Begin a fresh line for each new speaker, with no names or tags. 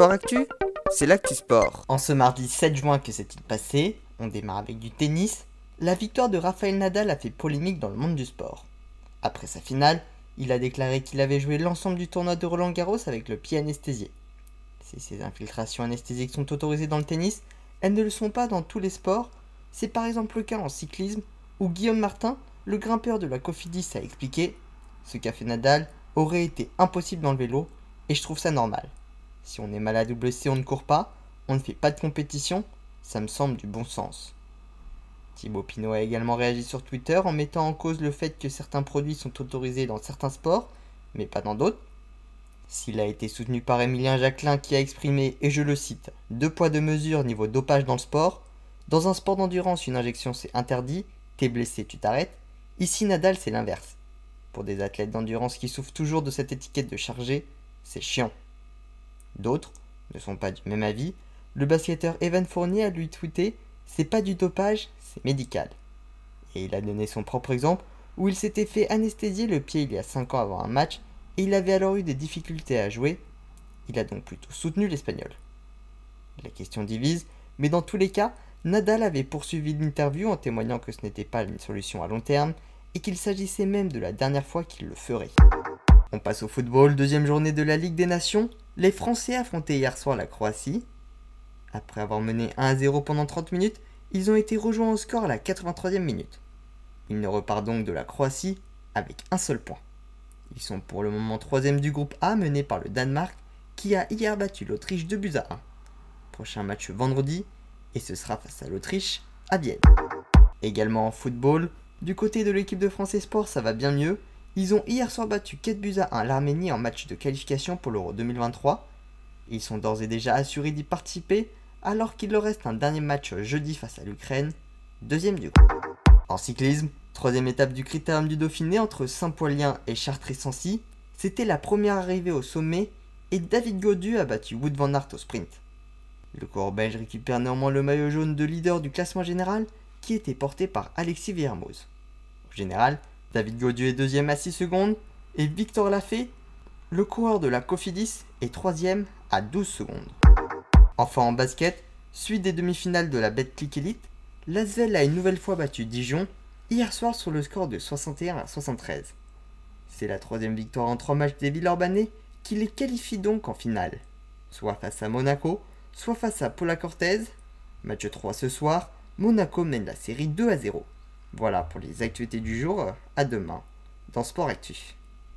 Sport Actu, c'est l'actu sport.
En ce mardi 7 juin, que s'est-il passé On démarre avec du tennis. La victoire de Rafael Nadal a fait polémique dans le monde du sport. Après sa finale, il a déclaré qu'il avait joué l'ensemble du tournoi de Roland Garros avec le pied anesthésié. Si ces infiltrations anesthésiques sont autorisées dans le tennis, elles ne le sont pas dans tous les sports. C'est par exemple le cas en cyclisme, où Guillaume Martin, le grimpeur de la Cofidis, a expliqué Ce qu'a fait Nadal aurait été impossible dans le vélo, et je trouve ça normal. Si on est malade ou blessé, on ne court pas, on ne fait pas de compétition, ça me semble du bon sens. Thibaut Pinot a également réagi sur Twitter en mettant en cause le fait que certains produits sont autorisés dans certains sports, mais pas dans d'autres. S'il a été soutenu par Emilien Jacquelin qui a exprimé, et je le cite, deux poids deux mesures niveau dopage dans le sport, dans un sport d'endurance une injection c'est interdit, t'es blessé tu t'arrêtes, ici Nadal c'est l'inverse. Pour des athlètes d'endurance qui souffrent toujours de cette étiquette de chargé, c'est chiant. D'autres ne sont pas du même avis. Le basketteur Evan Fournier a lui tweeté C'est pas du dopage, c'est médical. Et il a donné son propre exemple où il s'était fait anesthésier le pied il y a 5 ans avant un match et il avait alors eu des difficultés à jouer. Il a donc plutôt soutenu l'Espagnol. La question divise, mais dans tous les cas, Nadal avait poursuivi l'interview en témoignant que ce n'était pas une solution à long terme et qu'il s'agissait même de la dernière fois qu'il le ferait. On passe au football, deuxième journée de la Ligue des Nations. Les Français affrontaient hier soir la Croatie. Après avoir mené 1 0 pendant 30 minutes, ils ont été rejoints au score à la 83e minute. Ils ne repartent donc de la Croatie avec un seul point. Ils sont pour le moment troisième du groupe A mené par le Danemark qui a hier battu l'Autriche de buts à 1. Prochain match vendredi et ce sera face à l'Autriche à Vienne. Également en football, du côté de l'équipe de France Sport ça va bien mieux ils ont hier soir battu 4 buts à 1 l'Arménie en match de qualification pour l'Euro 2023. Ils sont d'ores et déjà assurés d'y participer alors qu'il leur reste un dernier match jeudi face à l'Ukraine, deuxième du groupe. En cyclisme, troisième étape du critérium du Dauphiné entre Saint-Poilien et Chartres-et-Sancy, c'était la première arrivée au sommet et David Godu a battu Wood van Aert au sprint. Le coureur belge récupère néanmoins le maillot jaune de leader du classement général qui était porté par Alexis Villermoz. Au général, David Gaudieu est deuxième à 6 secondes et Victor Lafay, le coureur de la Cofidis, est troisième à 12 secondes. Enfin en basket, suite des demi-finales de la Betclic Elite, l'Asvel a une nouvelle fois battu Dijon hier soir sur le score de 61 à 73. C'est la troisième victoire en trois matchs des Villeurbanais qui les qualifie donc en finale, soit face à Monaco, soit face à Paula Cortez. Match 3 ce soir, Monaco mène la série 2 à 0. Voilà pour les actualités du jour. À demain dans Sport Actif.